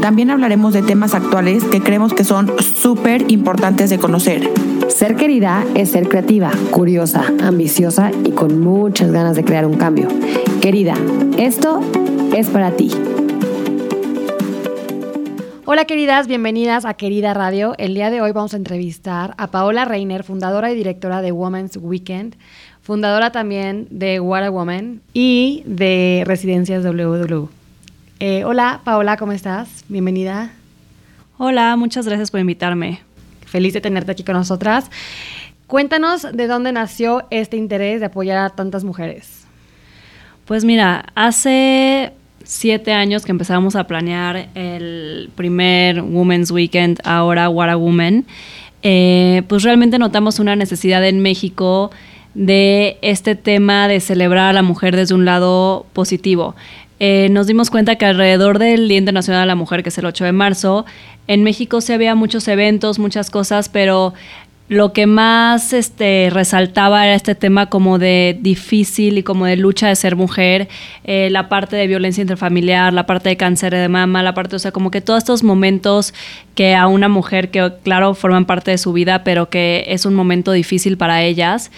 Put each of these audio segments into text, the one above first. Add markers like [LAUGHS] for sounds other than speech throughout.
También hablaremos de temas actuales que creemos que son súper importantes de conocer. Ser querida es ser creativa, curiosa, ambiciosa y con muchas ganas de crear un cambio. Querida, esto es para ti. Hola queridas, bienvenidas a Querida Radio. El día de hoy vamos a entrevistar a Paola Reiner, fundadora y directora de Women's Weekend, fundadora también de What a Woman y de Residencias WW. Eh, hola Paola, ¿cómo estás? Bienvenida. Hola, muchas gracias por invitarme. Feliz de tenerte aquí con nosotras. Cuéntanos de dónde nació este interés de apoyar a tantas mujeres. Pues mira, hace siete años que empezamos a planear el primer Women's Weekend, ahora What a Woman, eh, pues realmente notamos una necesidad en México de este tema de celebrar a la mujer desde un lado positivo. Eh, nos dimos cuenta que alrededor del Día Internacional de la Mujer, que es el 8 de marzo, en México se había muchos eventos, muchas cosas, pero lo que más este, resaltaba era este tema como de difícil y como de lucha de ser mujer, eh, la parte de violencia intrafamiliar, la parte de cáncer de mama, la parte, o sea, como que todos estos momentos que a una mujer que, claro, forman parte de su vida, pero que es un momento difícil para ellas.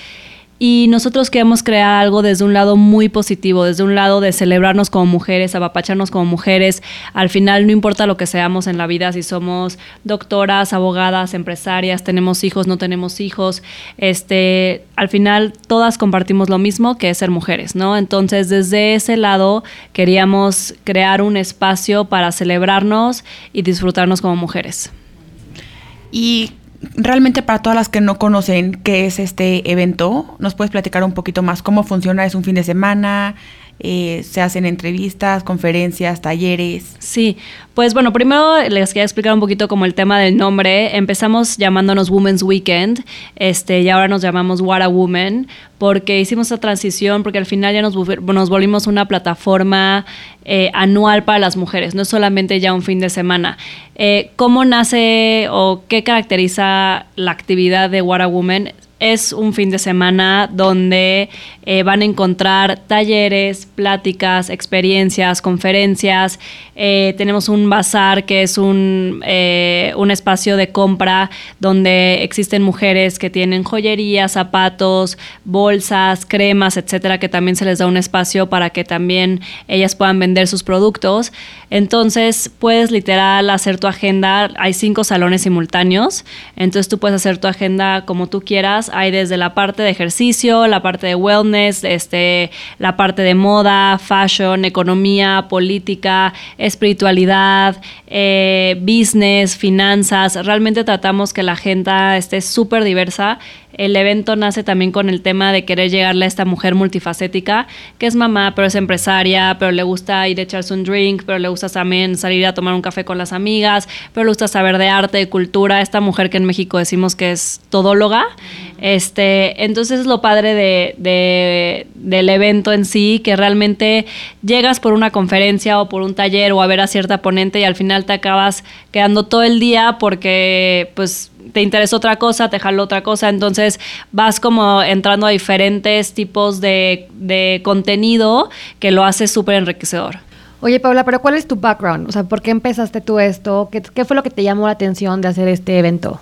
Y nosotros queremos crear algo desde un lado muy positivo, desde un lado de celebrarnos como mujeres, apapacharnos como mujeres. Al final no importa lo que seamos en la vida, si somos doctoras, abogadas, empresarias, tenemos hijos, no tenemos hijos, este, al final todas compartimos lo mismo que es ser mujeres, ¿no? Entonces, desde ese lado queríamos crear un espacio para celebrarnos y disfrutarnos como mujeres. Y realmente para todas las que no conocen qué es este evento, ¿nos puedes platicar un poquito más cómo funciona? ¿Es un fin de semana? Eh, se hacen entrevistas, conferencias, talleres. Sí, pues bueno, primero les quería explicar un poquito como el tema del nombre. Empezamos llamándonos Women's Weekend, este, y ahora nos llamamos What a Woman, porque hicimos esa transición, porque al final ya nos, nos volvimos una plataforma eh, anual para las mujeres, no es solamente ya un fin de semana. Eh, ¿Cómo nace o qué caracteriza la actividad de What a Woman? Es un fin de semana donde eh, van a encontrar talleres, pláticas, experiencias, conferencias. Eh, tenemos un bazar que es un, eh, un espacio de compra donde existen mujeres que tienen joyería, zapatos, bolsas, cremas, etcétera, que también se les da un espacio para que también ellas puedan vender sus productos. Entonces puedes literal hacer tu agenda. Hay cinco salones simultáneos. Entonces tú puedes hacer tu agenda como tú quieras hay desde la parte de ejercicio, la parte de wellness, este, la parte de moda, fashion, economía, política, espiritualidad, eh, business, finanzas. Realmente tratamos que la agenda esté súper diversa el evento nace también con el tema de querer llegarle a esta mujer multifacética, que es mamá, pero es empresaria, pero le gusta ir a echarse un drink, pero le gusta también salir a tomar un café con las amigas, pero le gusta saber de arte, de cultura, esta mujer que en México decimos que es todóloga. Este, entonces es lo padre de, del evento en sí, que realmente llegas por una conferencia o por un taller o a ver a cierta ponente y al final te acabas quedando todo el día porque pues te interesa otra cosa, te jaló otra cosa, entonces vas como entrando a diferentes tipos de, contenido que lo hace súper enriquecedor. Oye, Paula, pero ¿cuál es tu background? O sea, ¿por qué empezaste tú esto? ¿Qué, ¿Qué, fue lo que te llamó la atención de hacer este evento?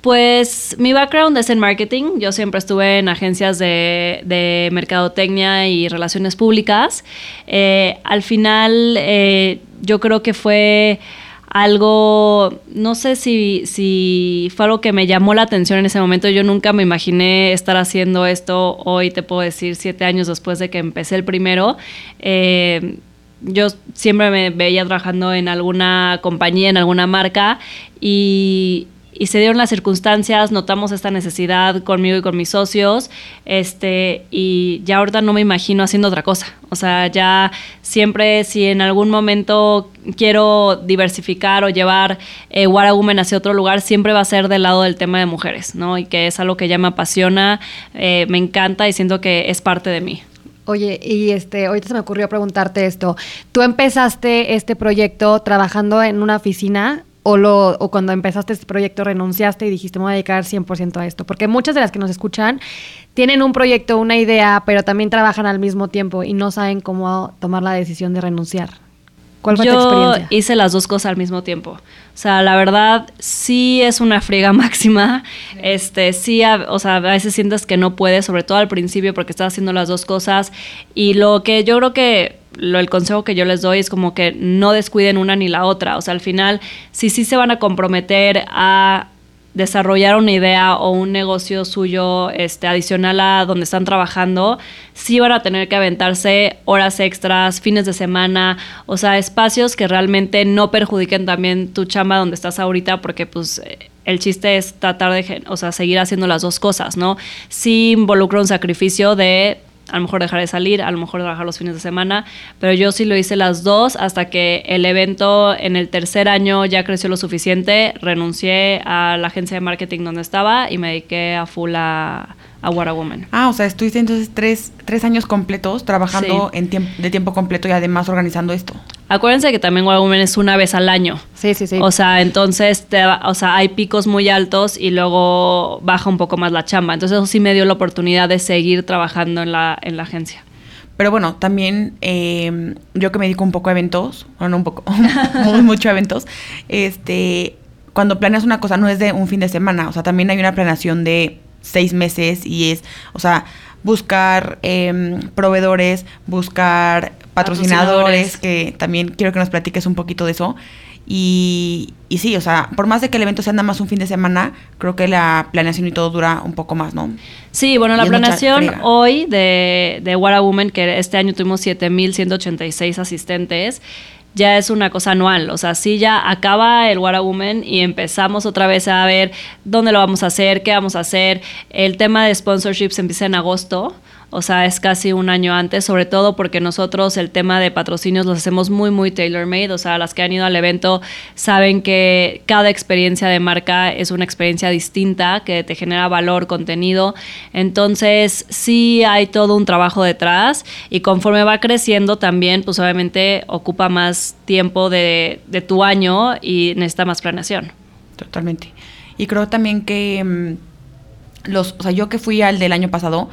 Pues mi background es en marketing. Yo siempre estuve en agencias de, mercadotecnia y relaciones públicas. Eh, al final, eh, yo creo que fue algo, no sé si, si fue algo que me llamó la atención en ese momento. Yo nunca me imaginé estar haciendo esto hoy, te puedo decir, siete años después de que empecé el primero. Eh, yo siempre me veía trabajando en alguna compañía, en alguna marca y y se dieron las circunstancias, notamos esta necesidad conmigo y con mis socios, este, y ya ahorita no me imagino haciendo otra cosa. O sea, ya siempre si en algún momento quiero diversificar o llevar eh, What a Woman hacia otro lugar, siempre va a ser del lado del tema de mujeres, ¿no? Y que es algo que ya me apasiona, eh, me encanta y siento que es parte de mí. Oye, y este, ahorita se me ocurrió preguntarte esto. ¿Tú empezaste este proyecto trabajando en una oficina o, lo, o cuando empezaste este proyecto renunciaste y dijiste me voy a dedicar 100% a esto? Porque muchas de las que nos escuchan tienen un proyecto, una idea, pero también trabajan al mismo tiempo y no saben cómo tomar la decisión de renunciar. ¿Cuál fue Yo tu experiencia? hice las dos cosas al mismo tiempo. O sea, la verdad sí es una friega [LAUGHS] máxima. Este, sí, o sea, a veces sientes que no puedes, sobre todo al principio porque estás haciendo las dos cosas. Y lo que yo creo que lo, el consejo que yo les doy es como que no descuiden una ni la otra. O sea, al final, si sí se van a comprometer a desarrollar una idea o un negocio suyo este, adicional a donde están trabajando, sí van a tener que aventarse horas extras, fines de semana, o sea, espacios que realmente no perjudiquen también tu chamba donde estás ahorita, porque pues el chiste es tratar de, o sea, seguir haciendo las dos cosas, ¿no? Sí involucra un sacrificio de a lo mejor dejar de salir, a lo mejor trabajar los fines de semana, pero yo sí lo hice las dos hasta que el evento en el tercer año ya creció lo suficiente, renuncié a la agencia de marketing donde estaba y me dediqué a full a, a What a Woman. Ah, o sea, estuviste entonces tres, tres años completos trabajando en de tiempo completo y además organizando esto. Acuérdense que también Woman es una vez al año. Sí, sí, sí. O sea, entonces, te, o sea, hay picos muy altos y luego baja un poco más la chamba. Entonces eso sí me dio la oportunidad de seguir trabajando en la, en la agencia. Pero bueno, también eh, yo que me dedico un poco a eventos, bueno, no un poco, [LAUGHS] muy mucho a eventos, este, cuando planeas una cosa no es de un fin de semana, o sea, también hay una planeación de seis meses y es, o sea, buscar em, proveedores, buscar patrocinadores, que también quiero que nos platiques un poquito de eso. Y, y, sí, o sea, por más de que el evento sea nada más un fin de semana, creo que la planeación y todo dura un poco más, ¿no? Sí, bueno, la planeación hoy de, de What a Woman, que este año tuvimos 7.186 asistentes, ya es una cosa anual. O sea, sí ya acaba el What a Woman y empezamos otra vez a ver dónde lo vamos a hacer, qué vamos a hacer. El tema de sponsorships empieza en agosto o sea, es casi un año antes, sobre todo porque nosotros el tema de patrocinios los hacemos muy, muy tailor-made, o sea, las que han ido al evento saben que cada experiencia de marca es una experiencia distinta, que te genera valor, contenido, entonces sí hay todo un trabajo detrás y conforme va creciendo también, pues obviamente ocupa más tiempo de, tu año y necesita más planeación. Totalmente. Y creo también que mm, los, o sea, yo que fui al del año pasado,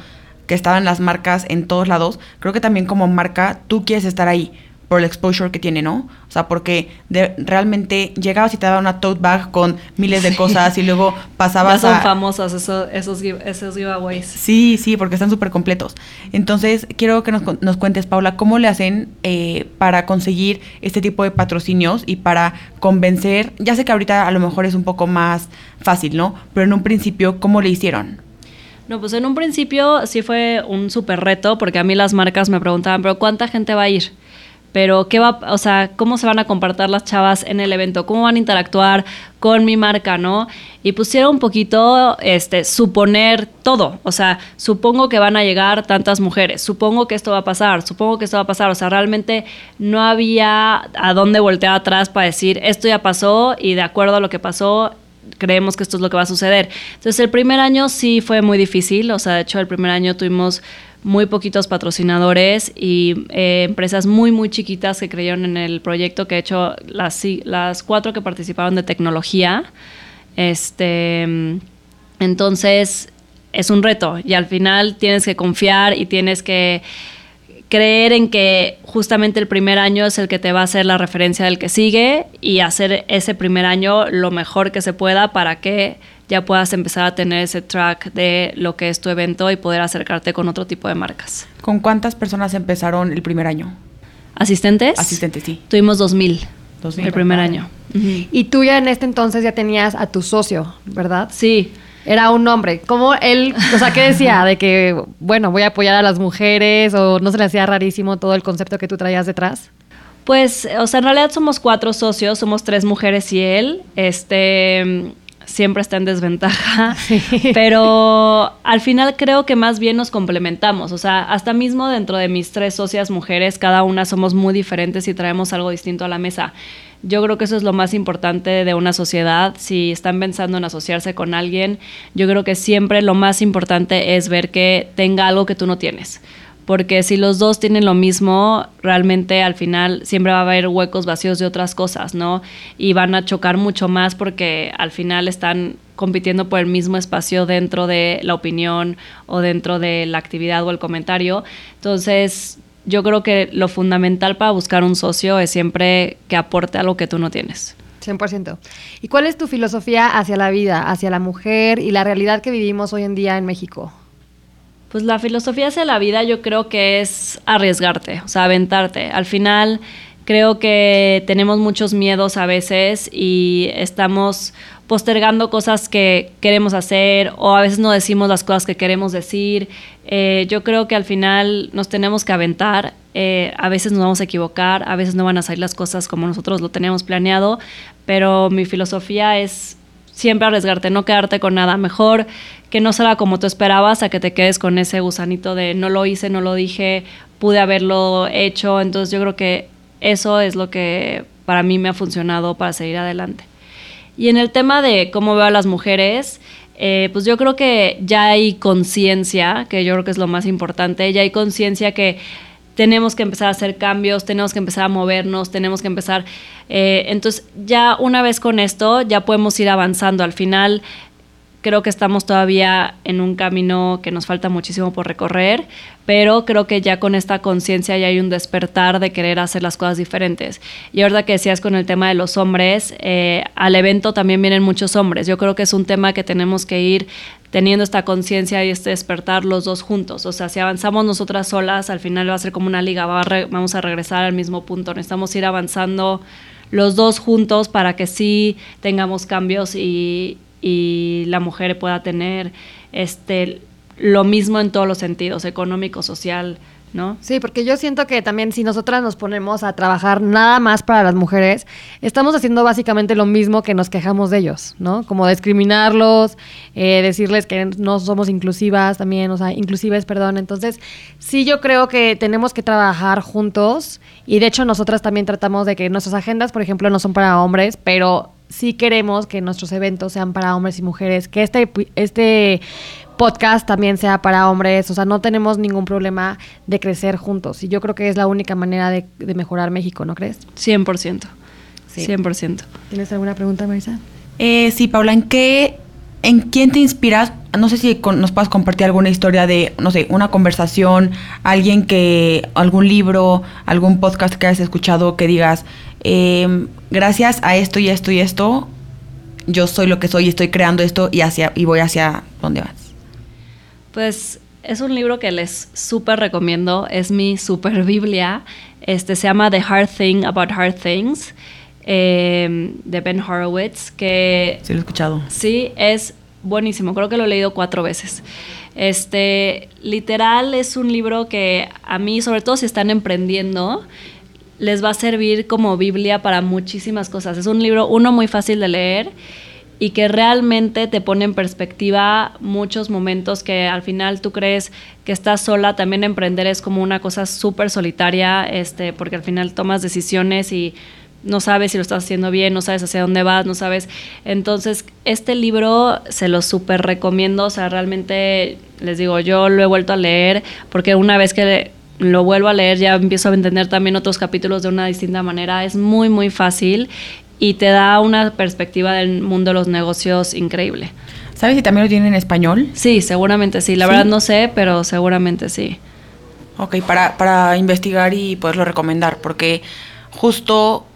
que estaban las marcas en todos lados, creo que también como marca tú quieres estar ahí por el exposure que tiene, ¿no? O sea, porque de, realmente llegabas y te daba una tote bag con miles de cosas y luego [LAUGHS] pasabas ya son famosas esos, esos, esos giveaways. Sí, sí, porque están súper completos. Entonces, quiero que nos, nos, cuentes, Paula, cómo le hacen eh, para conseguir este tipo de patrocinios y para convencer, ya sé que ahorita a lo mejor es un poco más fácil, ¿no? Pero en un principio, ¿cómo le hicieron? No, pues en un principio sí fue un súper reto, porque a mí las marcas me preguntaban, pero ¿cuánta gente va a ir? Pero qué va, o sea, cómo se van a compartir las chavas en el evento, cómo van a interactuar con mi marca, ¿no? Y pusieron un poquito, este, suponer todo. O sea, supongo que van a llegar tantas mujeres, supongo que esto va a pasar, supongo que esto va a pasar. O sea, realmente no había a dónde voltear atrás para decir esto ya pasó y de acuerdo a lo que pasó, creemos que esto es lo que va a suceder. Entonces el primer año sí fue muy difícil, o sea, de hecho el primer año tuvimos muy poquitos patrocinadores y eh, empresas muy, muy chiquitas que creyeron en el proyecto, que de hecho las, las cuatro que participaron de tecnología, este, entonces es un reto y al final tienes que confiar y tienes que creer en que justamente el primer año es el que te va a hacer la referencia del que sigue y hacer ese primer año lo mejor que se pueda para que ya puedas empezar a tener ese track de lo que es tu evento y poder acercarte con otro tipo de marcas. ¿Con cuántas personas empezaron el primer año? ¿Asistentes? Asistentes, sí. Tuvimos 2.000 el primer año. Y tú ya en este entonces ya tenías a tu socio, ¿verdad? Sí era un hombre. ¿Cómo él, o sea, qué decía? De que, bueno, voy a apoyar a las mujeres o no se le hacía rarísimo todo el concepto que tú traías detrás? Pues, o sea, en realidad somos cuatro socios, somos tres mujeres y él. Este, siempre está en desventaja, [LAUGHS] pero al final creo que más bien nos complementamos, o sea, hasta mismo dentro de mis tres socias mujeres, cada una somos muy diferentes y traemos algo distinto a la mesa. Yo creo que eso es lo más importante de una sociedad. Si están pensando en asociarse con alguien, yo creo que siempre lo más importante es ver que tenga algo que tú no tienes porque si los dos tienen lo mismo, realmente al final siempre va a haber huecos vacíos de otras cosas, ¿no? Y van a chocar mucho más porque al final están compitiendo por el mismo espacio dentro de la opinión o dentro de la actividad o el comentario. Entonces, yo creo que lo fundamental para buscar un socio es siempre que aporte algo que tú no tienes. 100%. ¿Y cuál es tu filosofía hacia la vida, hacia la mujer y la realidad que vivimos hoy en día en México? Pues la filosofía hacia la vida yo creo que es arriesgarte, o sea, aventarte. Al final creo que tenemos muchos miedos a veces y estamos postergando cosas que queremos hacer o a veces no decimos las cosas que queremos decir. Eh, yo creo que al final nos tenemos que aventar. Eh, a veces nos vamos a equivocar, a veces no van a salir las cosas como nosotros lo tenemos planeado, pero mi filosofía es siempre arriesgarte, no quedarte con nada. Mejor que no salga como tú esperabas a que te quedes con ese gusanito de no lo hice, no lo dije, pude haberlo hecho. Entonces yo creo que eso es lo que para mí me ha funcionado para seguir adelante. Y en el tema de cómo veo a las mujeres, eh, pues yo creo que ya hay conciencia, que yo creo que es lo más importante, ya hay conciencia que tenemos que empezar a hacer cambios, tenemos que empezar a movernos, tenemos que empezar... Eh, entonces ya una vez con esto ya podemos ir avanzando. Al final creo que estamos todavía en un camino que nos falta muchísimo por recorrer, pero creo que ya con esta conciencia ya hay un despertar de querer hacer las cosas diferentes. Y ahora que decías con el tema de los hombres, eh, al evento también vienen muchos hombres. Yo creo que es un tema que tenemos que ir teniendo esta conciencia y este despertar los dos juntos. O sea, si avanzamos nosotras solas, al final va a ser como una liga, vamos a regresar al mismo punto. Necesitamos ir avanzando los dos juntos para que sí tengamos cambios y, y la mujer pueda tener este lo mismo en todos los sentidos, económico, social, ¿no? Sí, porque yo siento que también si nosotras nos ponemos a trabajar nada más para las mujeres, estamos haciendo básicamente lo mismo que nos quejamos de ellos, ¿no? Como discriminarlos, eh, decirles que no somos inclusivas también, o sea, inclusives, perdón. Entonces, sí yo creo que tenemos que trabajar juntos y de hecho nosotras también tratamos de que nuestras agendas, por ejemplo, no son para hombres, pero sí queremos que nuestros eventos sean para hombres y mujeres, que este, este podcast también sea para hombres, o sea, no tenemos ningún problema de crecer juntos. Y yo creo que es la única manera de, mejorar México, ¿no crees? 100%. Sí. 100%. ¿Tienes alguna pregunta, Marisa? Eh, sí, Paula, ¿en qué, en quién te inspiras? No sé si nos puedes compartir alguna historia de, no sé, una conversación, alguien que, algún libro, algún podcast que hayas escuchado que digas, em, gracias a esto y esto y esto, yo soy lo que soy y estoy creando esto y, hacia, y voy hacia donde vas. Pues es un libro que les súper recomiendo, es mi super Biblia. Este se llama The Hard Thing About Hard Things, em, de Ben Horowitz, que... Sí, lo he escuchado. Sí, es buenísimo, creo que lo he leído cuatro veces. Este, literal, es un libro que a mí, sobre todo si están emprendiendo, les va a servir como Biblia para muchísimas cosas. Es un libro, uno, muy fácil de leer y que realmente te pone en perspectiva muchos momentos que al final tú crees que estás sola. También emprender es como una cosa súper solitaria, este, porque al final tomas decisiones y no sabes si lo estás haciendo bien, no sabes hacia dónde vas, no sabes. Entonces, este libro se lo súper recomiendo, o sea, realmente les digo, yo lo he vuelto a leer porque una vez que lo vuelvo a leer ya empiezo a entender también otros capítulos de una distinta manera. Es muy, muy fácil y te da una perspectiva del mundo de los negocios increíble. ¿Sabes si también lo tienen en español? Sí, seguramente sí. La verdad no sé, pero seguramente sí. Ok, para, para investigar y poderlo recomendar, porque justo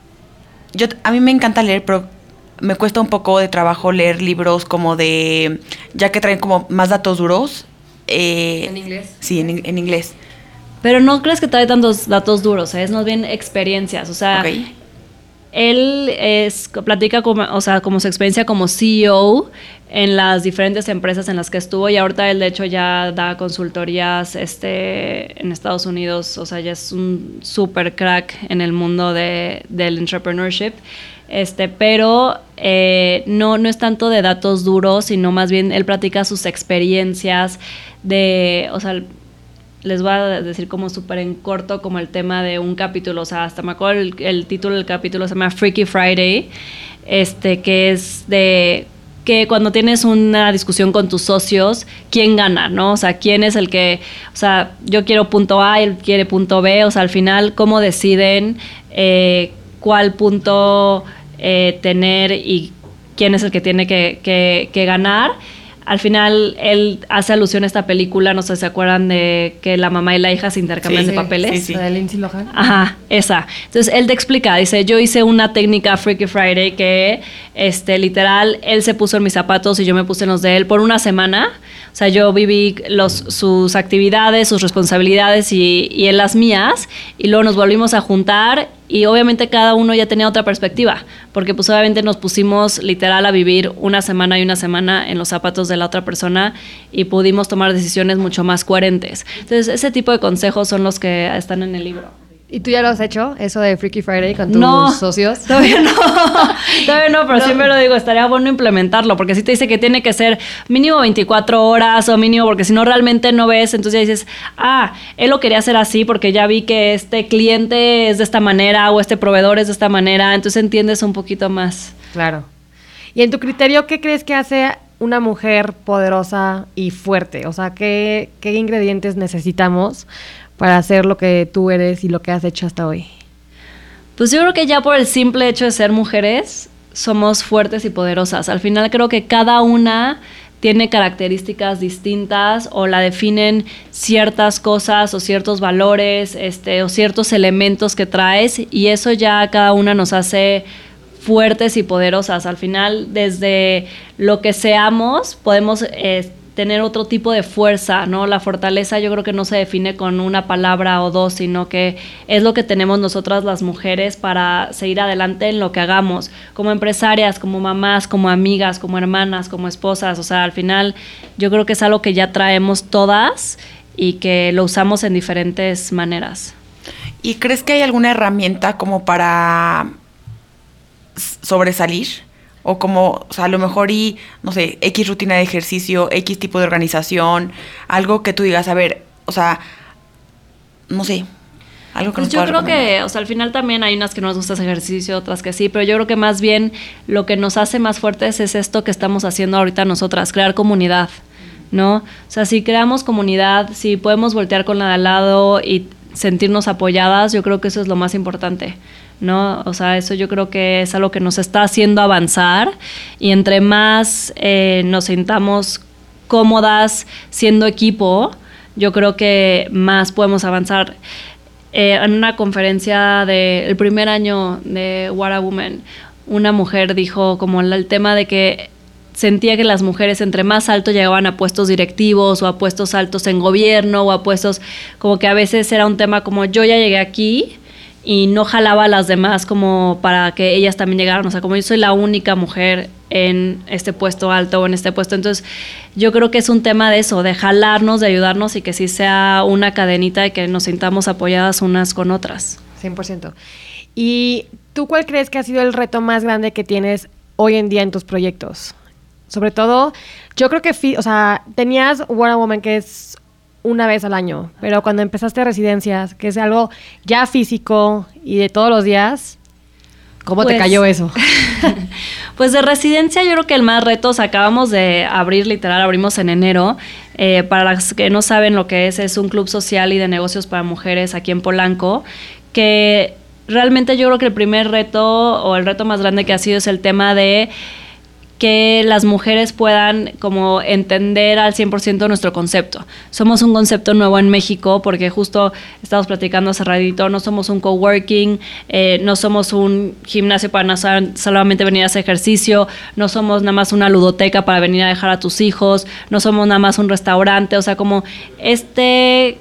yo a mí me encanta leer, pero me cuesta un poco de trabajo leer libros como de, ya que traen como más datos duros. Eh, ¿En inglés? Sí, en, en, inglés. Pero no crees que trae tantos datos duros, ¿eh? es más bien experiencias. O sea, él es, platica como, o sea, como su experiencia como CEO en las diferentes empresas en las que estuvo y ahorita él de hecho ya da consultorías este, en Estados Unidos, o sea, ya es un super crack en el mundo de, del entrepreneurship. Este, pero eh, no, no es tanto de datos duros, sino más bien él platica sus experiencias de, o sea, les voy a decir como súper en corto como el tema de un capítulo, o sea, hasta me acuerdo el, el, título del capítulo se llama Freaky Friday, este que es de que cuando tienes una discusión con tus socios, ¿quién gana, no? O sea, ¿quién es el que, o sea, yo quiero punto A, él quiere punto B, o sea, al final, ¿cómo deciden eh, cuál punto eh, tener y quién es el que tiene que, que, que ganar? Al final él hace alusión a esta película, no sé si se acuerdan de que la mamá y la hija se intercambian de papeles. Sí, sí. de Lindsay Lohan. Ajá, esa. Entonces él te explica, dice, yo hice una técnica Freaky Friday que, este, literal, él se puso en mis zapatos y yo me puse en los de él por una semana. O sea, yo viví los, sus actividades, sus responsabilidades y, y en las mías y luego nos volvimos a juntar y obviamente cada uno ya tenía otra perspectiva, porque pues obviamente nos pusimos literal a vivir una semana y una semana en los zapatos de la otra persona y pudimos tomar decisiones mucho más coherentes. Entonces, ese tipo de consejos son los que están en el libro. ¿Y tú ya lo has hecho, eso de Freaky Friday con tus No, socios? [LAUGHS] Todavía no, [LAUGHS] todavía no, pero siempre lo digo, estaría bueno implementarlo, porque si te dice que tiene que ser mínimo 24 horas o mínimo, porque si no realmente no ves, entonces ya dices, ah, él lo quería hacer así porque ya vi que este cliente es de esta manera o este proveedor es de esta manera, entonces entiendes un poquito más. Claro. Y en tu criterio, ¿qué crees que hace una mujer poderosa y fuerte? O sea, ¿qué, qué ingredientes necesitamos para hacer lo que tú eres y lo que has hecho hasta hoy? Pues yo creo que ya por el simple hecho de ser mujeres, somos fuertes y poderosas. Al final creo que cada una tiene características distintas o la definen ciertas cosas o ciertos valores este, o ciertos elementos que traes y eso ya cada una nos hace fuertes y poderosas. Al final, desde lo que seamos, podemos eh, tener otro tipo de fuerza, ¿no? La fortaleza yo creo que no se define con una palabra o dos, sino que es lo que tenemos nosotras las mujeres para seguir adelante en lo que hagamos, como empresarias, como mamás, como amigas, como hermanas, como esposas, o sea, al final yo creo que es algo que ya traemos todas y que lo usamos en diferentes maneras. ¿Y crees que hay alguna herramienta como para sobresalir? O como, o sea, a lo mejor y, no sé, X rutina de ejercicio, X tipo de organización, algo que tú digas, a ver, o sea, no sé, algo que pues nos yo creo recomendar. que, o sea, al final también hay unas que no nos gusta ese ejercicio, otras que sí, pero yo creo que más bien lo que nos hace más fuertes es esto que estamos haciendo ahorita nosotras, crear comunidad, ¿no? O sea, si creamos comunidad, si podemos voltear con la de al lado y sentirnos apoyadas, yo creo que eso es lo más importante. ¿No? O sea, eso yo creo que es algo que nos está haciendo avanzar y entre más eh, nos sintamos cómodas siendo equipo, yo creo que más podemos avanzar. Eh, en una conferencia del primer año de What a Woman, una mujer dijo como el, el tema de que sentía que las mujeres entre más alto llegaban a puestos directivos o a puestos altos en gobierno o a puestos como que a veces era un tema como yo ya llegué aquí, y no jalaba a las demás como para que ellas también llegaran. O sea, como yo soy la única mujer en este puesto alto o en este puesto. Entonces, yo creo que es un tema de eso, de jalarnos, de ayudarnos y que sí sea una cadenita y que nos sintamos apoyadas unas con otras. 100%. ¿Y tú cuál crees que ha sido el reto más grande que tienes hoy en día en tus proyectos? Sobre todo, yo creo que, o sea, tenías a Woman, que es una vez al año, pero cuando empezaste residencias, que es algo ya físico y de todos los días, ¿cómo Pues- te cayó eso? [LAUGHS] Pues de residencia yo creo que el más reto, o sea, acabamos de abrir, literal, abrimos en enero. Eh, para las que no saben lo que es, es un club social y de negocios para mujeres aquí en Polanco, que realmente yo creo que el primer reto o el reto más grande que ha sido es el tema de que las mujeres puedan como entender al 100% nuestro concepto. Somos un concepto nuevo en México porque justo estamos platicando hace ratito, no somos un coworking, eh, no somos un gimnasio para no sol- solamente venir a hacer ejercicio, no somos nada más una ludoteca para venir a dejar a tus hijos, no somos nada más un restaurante, o sea, como este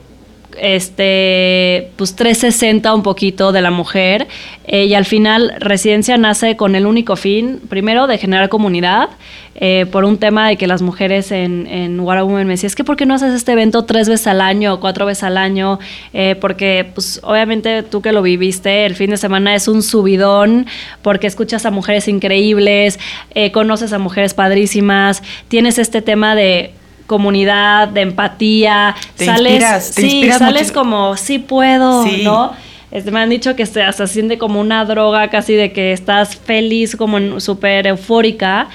este, pues 360 un poquito de la mujer eh, y al final Residencia nace con el único fin, primero, de generar comunidad, eh, por un tema de que las mujeres en, en What a Woman me decían, es que ¿por qué no haces este evento tres veces al año o cuatro veces al año? Eh, porque pues obviamente tú que lo viviste, el fin de semana es un subidón porque escuchas a mujeres increíbles, conoces a mujeres padrísimas, tienes este tema de comunidad, de empatía. Te sales, inspiras, te sí, sales como, sí puedo, ¿no? Este, me han dicho que se, se siente como una droga casi de que estás feliz, como súper eufórica.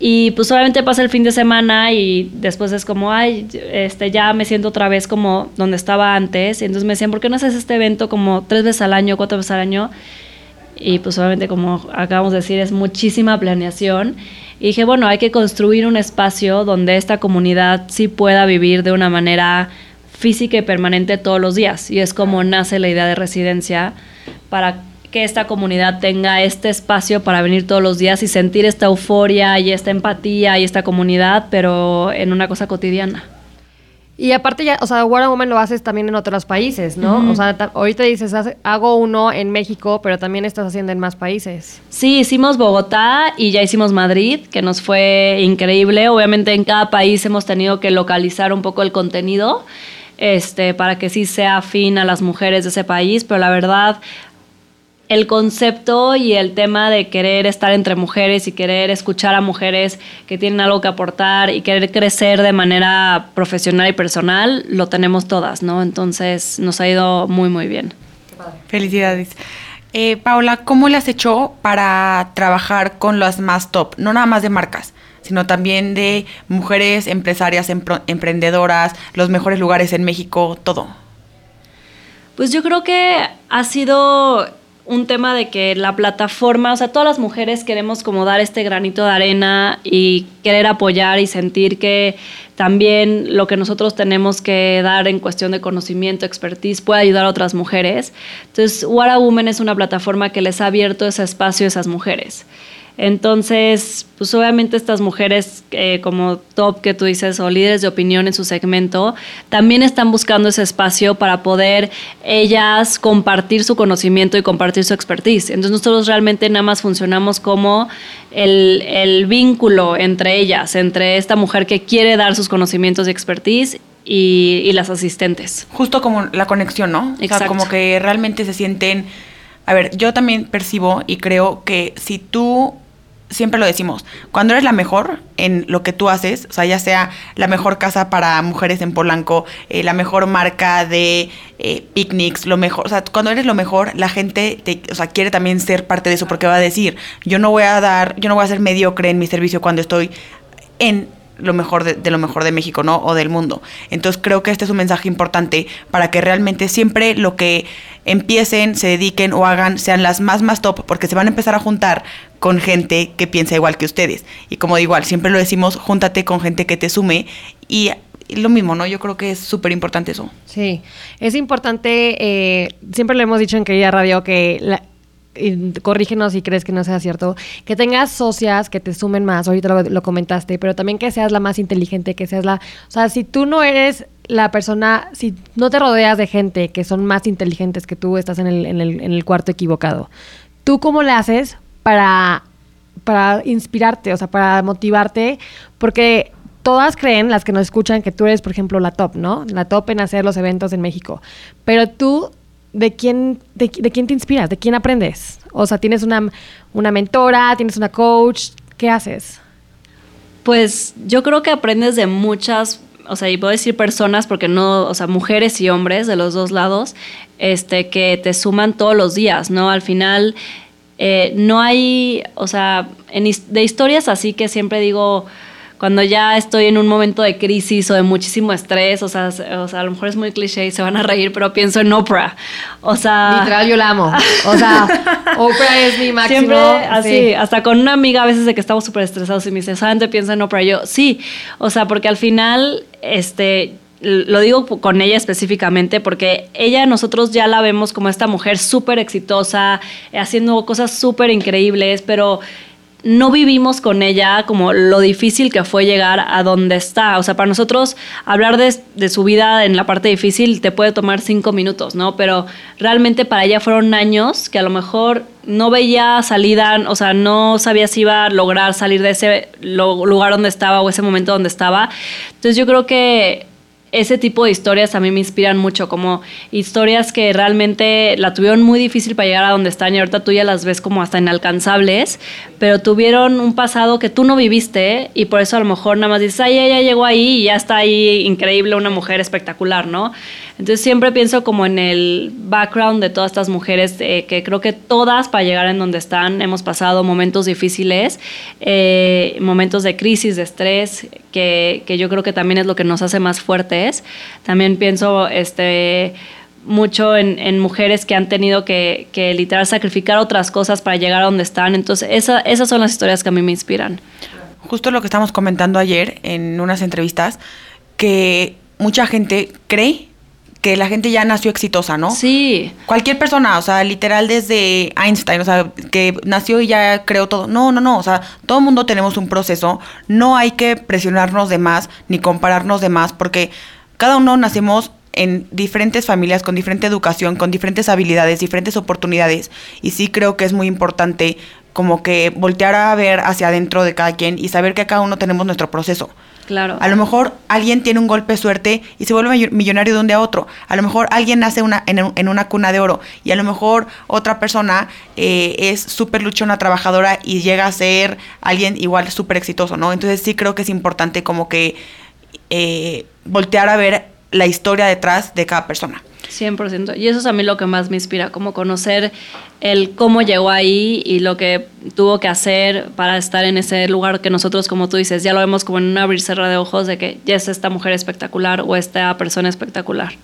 Y pues obviamente pasa el fin de semana y después es como, ay, este, ya me siento otra vez como donde estaba antes. Y entonces me decían, ¿por qué no haces este evento como tres veces al año, cuatro veces al año? Y pues obviamente como acabamos de decir, es muchísima planeación. Y dije, bueno, hay que construir un espacio donde esta comunidad sí pueda vivir de una manera física y permanente todos los días. Y es como nace la idea de residencia para que esta comunidad tenga este espacio para venir todos los días y sentir esta euforia y esta empatía y esta comunidad, pero en una cosa cotidiana. Y aparte ya, o sea, War Woman lo haces también en otros países, ¿no? O sea, ahorita dices, hago uno en México, pero también estás haciendo en más países. Sí, hicimos Bogotá y ya hicimos Madrid, que nos fue increíble. Obviamente en cada país hemos tenido que localizar un poco el contenido. Este, para que sí sea afín a las mujeres de ese país, pero la verdad el concepto y el tema de querer estar entre mujeres y querer escuchar a mujeres que tienen algo que aportar y querer crecer de manera profesional y personal, lo tenemos todas, ¿no? Entonces nos ha ido muy, muy bien. Felicidades. Eh, Paola, ¿cómo le has hecho para trabajar con las más top? No nada más de marcas, sino también de mujeres empresarias, emprendedoras, los mejores lugares en México, todo. Pues yo creo que ha sido un tema de que la plataforma, o sea, todas las mujeres queremos como dar este granito de arena y querer apoyar y sentir que también lo que nosotros tenemos que dar en cuestión de conocimiento, expertise, puede ayudar a otras mujeres. Entonces, What a Woman es una plataforma que les ha abierto ese espacio a esas mujeres. Entonces, pues obviamente estas mujeres eh, como top que tú dices o líderes de opinión en su segmento, también están buscando ese espacio para poder ellas compartir su conocimiento y compartir su expertise. Entonces nosotros realmente nada más funcionamos como el, el vínculo entre ellas, entre esta mujer que quiere dar sus conocimientos y expertise y, y, las asistentes. Justo como la conexión, ¿no? Exacto. O sea, como que realmente se sienten... A ver, yo también percibo y creo que si tú siempre lo decimos, cuando eres la mejor en lo que tú haces, o sea, ya sea la mejor casa para mujeres en Polanco, eh, la mejor marca de eh, picnics, lo mejor, o sea, cuando eres lo mejor, la gente te, o sea, quiere también ser parte de eso porque va a decir, yo no voy a dar, yo no voy a ser mediocre en mi servicio cuando estoy en lo mejor de, lo mejor de México, ¿no? O del mundo. Entonces creo que este es un mensaje importante para que realmente siempre lo que empiecen, se dediquen o hagan sean las más más top, porque se van a empezar a juntar con gente que piensa igual que ustedes. Y como igual, siempre lo decimos, júntate con gente que te sume y lo mismo, ¿no? Yo creo que es súper importante eso. Sí, es importante, eh, siempre lo hemos dicho en Querida Radio que la, corrígenos si crees que no sea cierto, que tengas socias que te sumen más, ahorita lo, lo, comentaste, pero también que seas la más inteligente, que seas la, o sea, si tú no eres la persona, si no te rodeas de gente que son más inteligentes que tú, estás en el, en el, en el cuarto equivocado. ¿Tú cómo le haces para, para inspirarte, o sea, para motivarte, porque todas creen, las que nos escuchan, que tú eres, por ejemplo, la top, ¿no? La top en hacer los eventos en México. Pero tú, ¿de quién, de, quién te inspiras? ¿De quién aprendes? O sea, ¿tienes una, una mentora? ¿Tienes una coach? ¿Qué haces? Pues yo creo que aprendes de muchas, o sea, y puedo decir personas porque no, o sea, mujeres y hombres de los dos lados, este, que te suman todos los días, ¿no? Al final eh, no hay, o sea, de historias así que siempre digo, cuando ya estoy en un momento de crisis o de muchísimo estrés, o sea, o sea, a lo mejor es muy cliché y se van a reír, pero pienso en Oprah. O sea, literal yo la amo. O sea, [LAUGHS] Oprah es mi máximo. Siempre así, hasta con una amiga a veces de que estamos súper estresados y me dice, ¿saben? Piensa en Oprah. yo, sí. O sea, porque al final, este, lo digo con ella específicamente porque ella nosotros ya la vemos como esta mujer súper exitosa, haciendo cosas súper increíbles, pero no vivimos con ella como lo difícil que fue llegar a donde está. O sea, para nosotros hablar de, su vida en la parte difícil te puede tomar cinco minutos, ¿no? Pero realmente para ella fueron años que a lo mejor no veía salida, o sea, no sabía si iba a lograr salir de ese lugar donde estaba o ese momento donde estaba. Entonces yo creo que ese tipo de historias a mí me inspiran mucho, como historias que realmente la tuvieron muy difícil para llegar a donde están y ahorita tú ya las ves como hasta inalcanzables, pero tuvieron un pasado que tú no viviste y por eso a lo mejor nada más dices, ay, ella llegó ahí y ya está ahí increíble, una mujer espectacular, ¿no? Entonces siempre pienso como en el background de todas estas mujeres, eh, que creo que todas para llegar en donde están hemos pasado momentos difíciles, eh, momentos de crisis, de estrés, que, que, yo creo que también es lo que nos hace más fuertes. También pienso este, mucho en, en mujeres que han tenido que, que, literal sacrificar otras cosas para llegar a donde están. Entonces esa, esas son las historias que a mí me inspiran. Justo lo que estamos comentando ayer en unas entrevistas, que mucha gente cree que la gente ya nació exitosa, ¿no? Sí. Cualquier persona, o sea, literal desde Einstein, o sea, que nació y ya creó todo. No, no, no, o sea, todo el mundo tenemos un proceso, no hay que presionarnos de más ni compararnos de más, porque cada uno nacemos en diferentes familias, con diferente educación, con diferentes habilidades, diferentes oportunidades. Y sí creo que es muy importante como que voltear a ver hacia adentro de cada quien y saber que cada uno tenemos nuestro proceso. Claro. A lo mejor alguien tiene un golpe de suerte y se vuelve millonario de un día a otro. A lo mejor alguien nace una, en, una cuna de oro y a lo mejor otra persona eh, es súper luchona, trabajadora y llega a ser alguien igual súper exitoso, ¿no? Entonces sí creo que es importante como que eh, voltear a ver la historia detrás de cada persona. 100%. Y eso es a mí lo que más me inspira, como conocer el cómo llegó ahí y lo que tuvo que hacer para estar en ese lugar que nosotros, como tú dices, ya lo vemos como en un abrir cerrar de ojos de que ya es esta mujer espectacular o esta persona espectacular.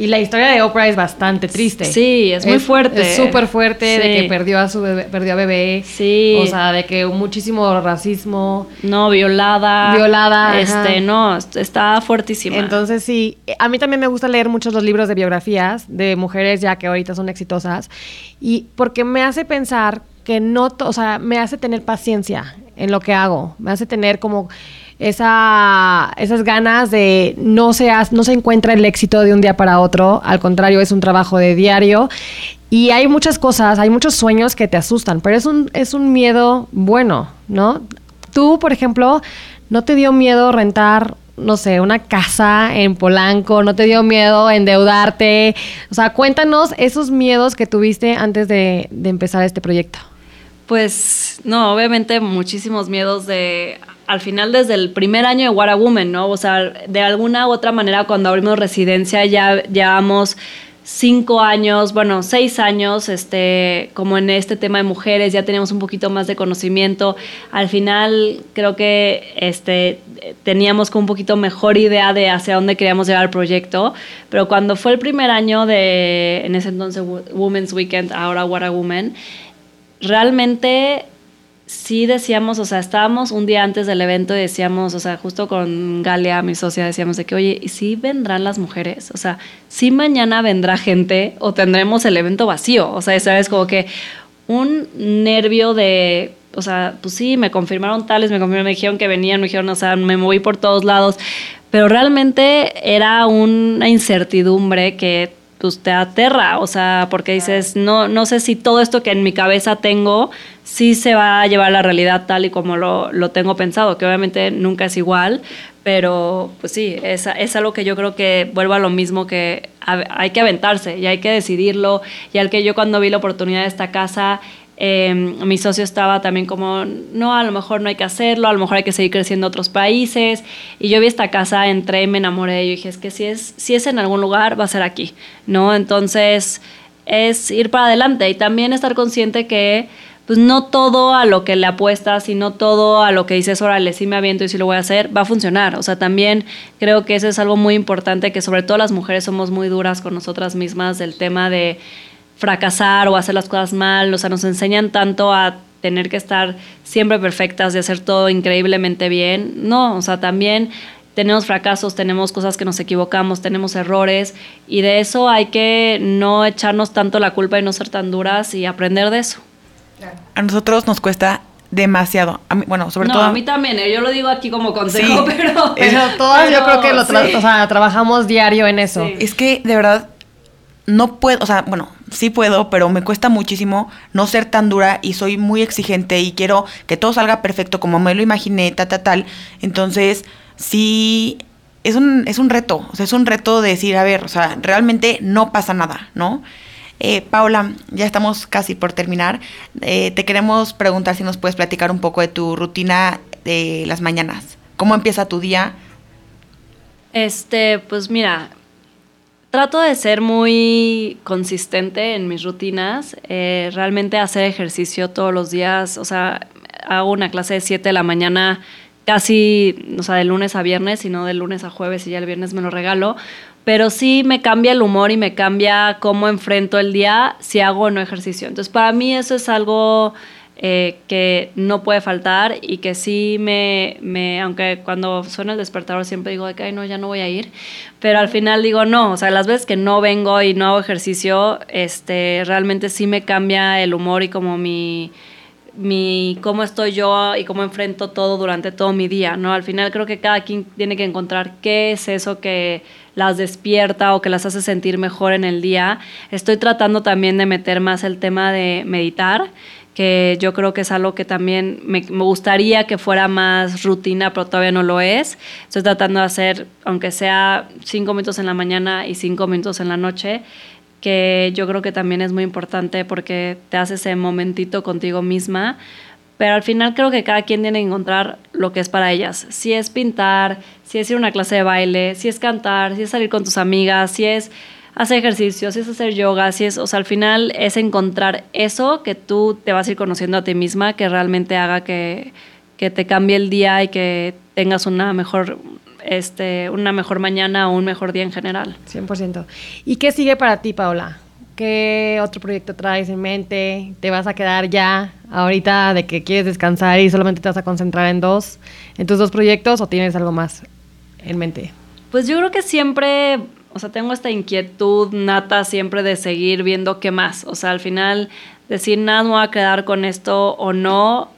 Y la historia de Oprah es bastante triste. Sí, es muy fuerte. Es súper fuerte de que perdió a su bebé, perdió a bebé. Sí. O sea, de que muchísimo racismo. No, violada. Violada. Este, no, está fuertísima. Entonces sí, a mí también me gusta leer muchos los libros de biografías de mujeres ya que ahorita son exitosas y porque me hace pensar que no, o sea, me hace tener paciencia en lo que hago, me hace tener como esa, esas ganas de no se, no se encuentra el éxito de un día para otro, al contrario, es un trabajo de diario. Y hay muchas cosas, hay muchos sueños que te asustan, pero es un, es un miedo bueno, ¿no? Tú, por ejemplo, ¿no te dio miedo rentar no sé, una casa en Polanco, no te dio miedo endeudarte. O sea, cuéntanos esos miedos que tuviste antes de, de, empezar este proyecto. Pues no, obviamente muchísimos miedos de al final desde el primer año de What a Woman, ¿no? O sea, de alguna u otra manera cuando abrimos residencia ya llevamos cinco años, bueno, seis años, este, como en este tema de mujeres, ya teníamos un poquito más de conocimiento. Al final creo que este, teníamos como un poquito mejor idea de hacia dónde queríamos llevar el proyecto, pero cuando fue el primer año de, en ese entonces, Women's Weekend, ahora What a Woman, realmente sí decíamos, o sea, estábamos un día antes del evento y decíamos, o sea, justo con Galia, mi socia, decíamos de que, oye, ¿y si vendrán las mujeres? O sea, si mañana vendrá gente o tendremos el evento vacío. O sea, sabes, como que un nervio de, o sea, pues sí, me confirmaron tales, me confirmaron, me dijeron que venían, me dijeron, o sea, me moví por todos lados, pero realmente era una incertidumbre que pues te aterra, o sea, porque dices, no, no sé si todo esto que en mi cabeza tengo sí se va a llevar a la realidad tal y como lo, lo tengo pensado, que obviamente nunca es igual, pero pues sí, es, es algo que yo creo que vuelvo a lo mismo que hay que aventarse y hay que decidirlo, y al que yo cuando vi la oportunidad de esta casa Em, mi socio estaba también como, no, a lo mejor no hay que hacerlo, a lo mejor hay que seguir creciendo en otros países. Y yo vi esta casa, entré, me enamoré y dije, es que si es, si es en algún lugar, va a ser aquí, ¿no? Entonces es ir para adelante y también estar consciente que pues no todo a lo que le apuestas y no todo a lo que dices, órale, sí me aviento y sí lo voy a hacer, va a funcionar. O sea, también creo que eso es algo muy importante, que sobre todo las mujeres somos muy duras con nosotras mismas del tema de fracasar o hacer las cosas mal, o sea, nos enseñan tanto a tener que estar siempre perfectas, de hacer todo increíblemente bien. No, o sea, también tenemos fracasos, tenemos cosas que nos equivocamos, tenemos errores y de eso hay que no echarnos tanto la culpa y no ser tan duras y aprender de eso. A nosotros nos cuesta demasiado. A mí- bueno, sobre no, todo... a mí también, eh, yo lo digo aquí como consejo, Sí. [LAUGHS] pero... Pero [LAUGHS] todas yo creo que lo tra- sí. o sea, trabajamos diario en eso. Sí. Es que de verdad no puedo, o sea, bueno, sí puedo, pero me cuesta muchísimo no ser tan dura y soy muy exigente y quiero que todo salga perfecto como me lo imaginé, ta, ta, tal. Entonces, sí, es un, es un reto, o sea, es un reto de decir, a ver, o sea, realmente no pasa nada, ¿no? Eh, Paula, ya estamos casi por terminar. Eh, te queremos preguntar si nos puedes platicar un poco de tu rutina de las mañanas. ¿Cómo empieza tu día? Este, pues mira, trato de ser muy consistente en mis rutinas. eh, realmente hacer ejercicio todos los días. O sea, hago una clase de 7 de la mañana casi, o sea, de lunes a viernes, y no de lunes a jueves y ya el viernes me lo regalo. Pero sí me cambia el humor y me cambia cómo enfrento el día si hago o no ejercicio. Entonces, para mí eso es algo eh, que no puede faltar y que sí me, me, aunque cuando suena el despertador siempre digo ay, no, ya no voy a ir, pero al final digo, no, o sea, las veces que no vengo y no hago ejercicio, este, realmente sí me cambia el humor y como mi, mi cómo estoy yo y cómo enfrento todo durante todo mi día, ¿no? Al final creo que cada quien tiene que encontrar qué es eso que las despierta o que las hace sentir mejor en el día. Estoy tratando también de meter más el tema de meditar, que yo creo que es algo que también me, me gustaría que fuera más rutina, pero todavía no lo es. Estoy tratando de hacer, aunque sea cinco minutos en la mañana y cinco minutos en la noche, que yo creo que también es muy importante porque te hace ese momentito contigo misma. Pero al final creo que cada quien tiene que encontrar lo que es para ellas. Si es pintar, si es ir a una clase de baile, si es cantar, si es salir con tus amigas, si es hacer ejercicio, si es hacer yoga, si es, o sea, al final es encontrar eso que tú te vas a ir conociendo a ti misma, que realmente haga que, que te cambie el día y que tengas una mejor, este, una mejor mañana o un mejor día en general. 100%. ¿Y qué sigue para ti, Paola? ¿Qué otro proyecto traes en mente? ¿Te vas a quedar ya ahorita de que quieres descansar y solamente te vas a concentrar en dos, en tus dos proyectos o tienes algo más en mente? Pues yo creo que siempre, o sea, tengo esta inquietud nata siempre de seguir viendo qué más. O sea, al final decir nada, me voy a quedar con esto o no,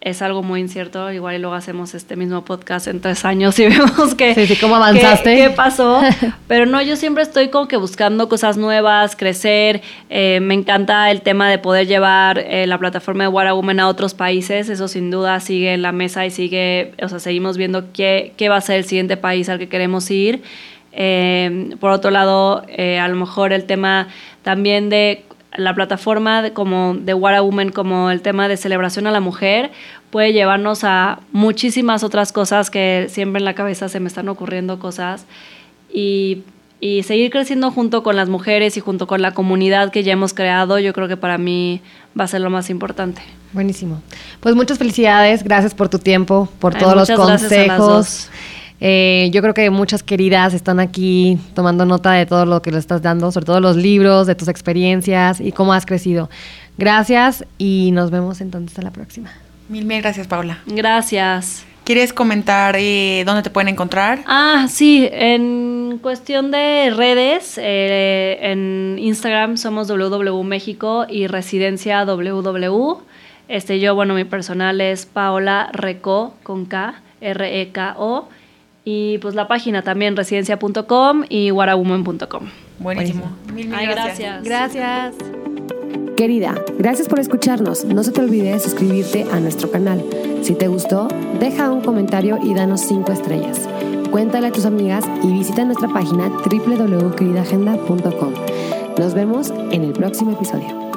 es algo muy incierto. Igual y luego hacemos este mismo podcast en tres años y [LAUGHS] vemos que, Sí, sí, ¿cómo avanzaste? qué, qué pasó. [LAUGHS] Pero no, yo siempre estoy como que buscando cosas nuevas, crecer. Eh, me encanta el tema de poder llevar eh, la plataforma de What a Woman a otros países. Eso sin duda sigue en la mesa y sigue, o sea, seguimos viendo qué, qué va a ser el siguiente país al que queremos ir. Eh, por otro lado, eh, a lo mejor el tema también de la plataforma de, como de What a Woman, como el tema de celebración a la mujer, puede llevarnos a muchísimas otras cosas que siempre en la cabeza se me están ocurriendo cosas y, y seguir creciendo junto con las mujeres y junto con la comunidad que ya hemos creado, yo creo que para mí va a ser lo más importante. Buenísimo. Pues muchas felicidades, gracias por tu tiempo, por Ay, todos los consejos. Eh, yo creo que muchas queridas están aquí tomando nota de todo lo que le estás dando, sobre todo los libros, de tus experiencias y cómo has crecido. Gracias y nos vemos entonces a la próxima. Mil, mil gracias, Paula. Gracias. ¿Quieres comentar eh, dónde te pueden encontrar? Ah, sí, en cuestión de redes, eh, en Instagram somos WW México y Residencia WW. Este, yo, bueno, mi personal es Paola Reco con K, R-E-K-O. Y pues la página también, residencia.com y whatawoman.com. Buenísimo. Mil, mil Ay, gracias. gracias. Gracias. Querida, gracias por escucharnos. No se te olvide suscribirte a nuestro canal. Si te gustó, deja un comentario y danos 5 estrellas. Cuéntale a tus amigas y visita nuestra página www.queridagenda.com. Nos vemos en el próximo episodio.